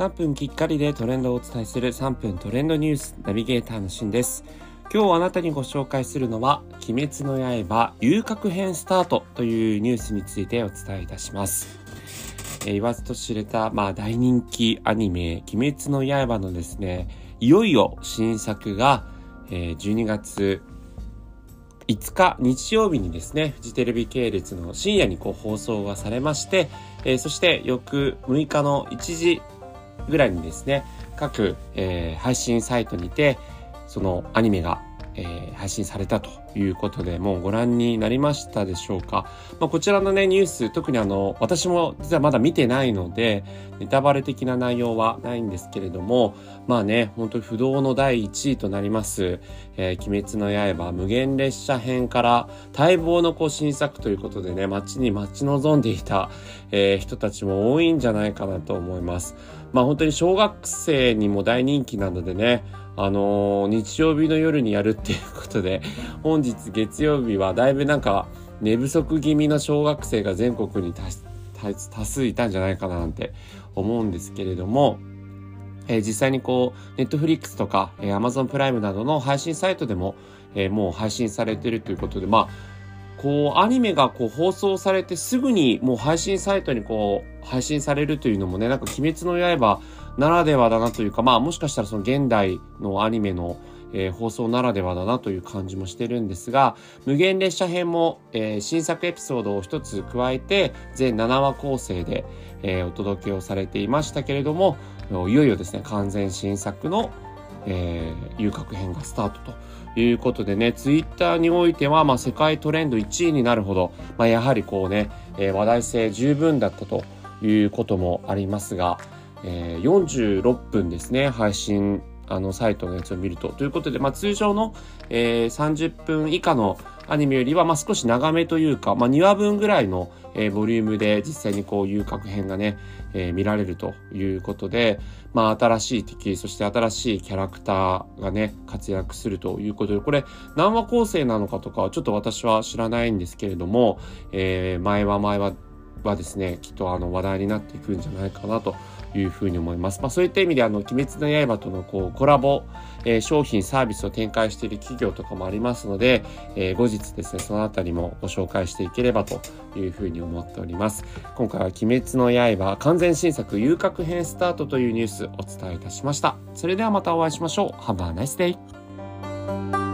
3分きっかりでトレンドをお伝えする3分トレンドニュースナビゲーターのしんです。今日あなたにご紹介するのは鬼滅の刃遊郭編スタートというニュースについてお伝えいたします。えー、言わずと知れた、まあ、大人気アニメ、鬼滅の刃のですね、いよいよ新作が、えー、12月5日日曜日にですね、フジテレビ系列の深夜にこう放送がされまして、えー、そして翌6日の1時ぐらいにですね、各、えー、配信サイトにて、そのアニメがえー、配信されたということで、もうご覧になりましたでしょうか。まあ、こちらのね、ニュース、特にあの、私も実はまだ見てないので、ネタバレ的な内容はないんですけれども、まあね、本当に不動の第1位となります、えー、鬼滅の刃無限列車編から待望のこう新作ということでね、街に待ち望んでいた、えー、人たちも多いんじゃないかなと思います。まあ本当に小学生にも大人気なのでね、あのー、日曜日の夜にやるっていうことで、本日月曜日はだいぶなんか寝不足気味の小学生が全国に多数いたんじゃないかななんて思うんですけれども、えー、実際にこう、ネットフリックスとか、えー、Amazon プライムなどの配信サイトでも、えー、もう配信されてるということで、まあ、こう、アニメがこう放送されてすぐにもう配信サイトにこう、配信されるというのもね、なんか鬼滅の刃ならではだなというか、まあもしかしたらその現代のアニメの、えー、放送ならではだなという感じもしてるんですが、無限列車編も、えー、新作エピソードを一つ加えて、全7話構成で、えー、お届けをされていましたけれども、いよいよですね、完全新作の、えー、遊郭編がスタートということでね、ツイッターにおいては、まあ、世界トレンド1位になるほど、まあ、やはりこうね、えー、話題性十分だったということもありますが、えー、46分ですね、配信あの、サイトのやつを見ると。ということで、まあ、通常の、えー、30分以下のアニメよりは、まあ、少し長めというか、まあ、2話分ぐらいの、えー、ボリュームで実際にこう、遊郭編がね、えー、見られるということで、まあ、新しい敵、そして新しいキャラクターがね、活躍するということで、これ、何話構成なのかとかはちょっと私は知らないんですけれども、えー、前は前は、はですね、きっとあの話題になっていくんじゃないかなというふうに思います。まあ、そういった意味であの、鬼滅の刃とのこうコラボ、えー、商品、サービスを展開している企業とかもありますので、えー、後日ですね、そのあたりもご紹介していければというふうに思っております。今回は鬼滅の刃完全新作遊郭編スタートというニュースお伝えいたしました。それではまたお会いしましょう。Have a nice day!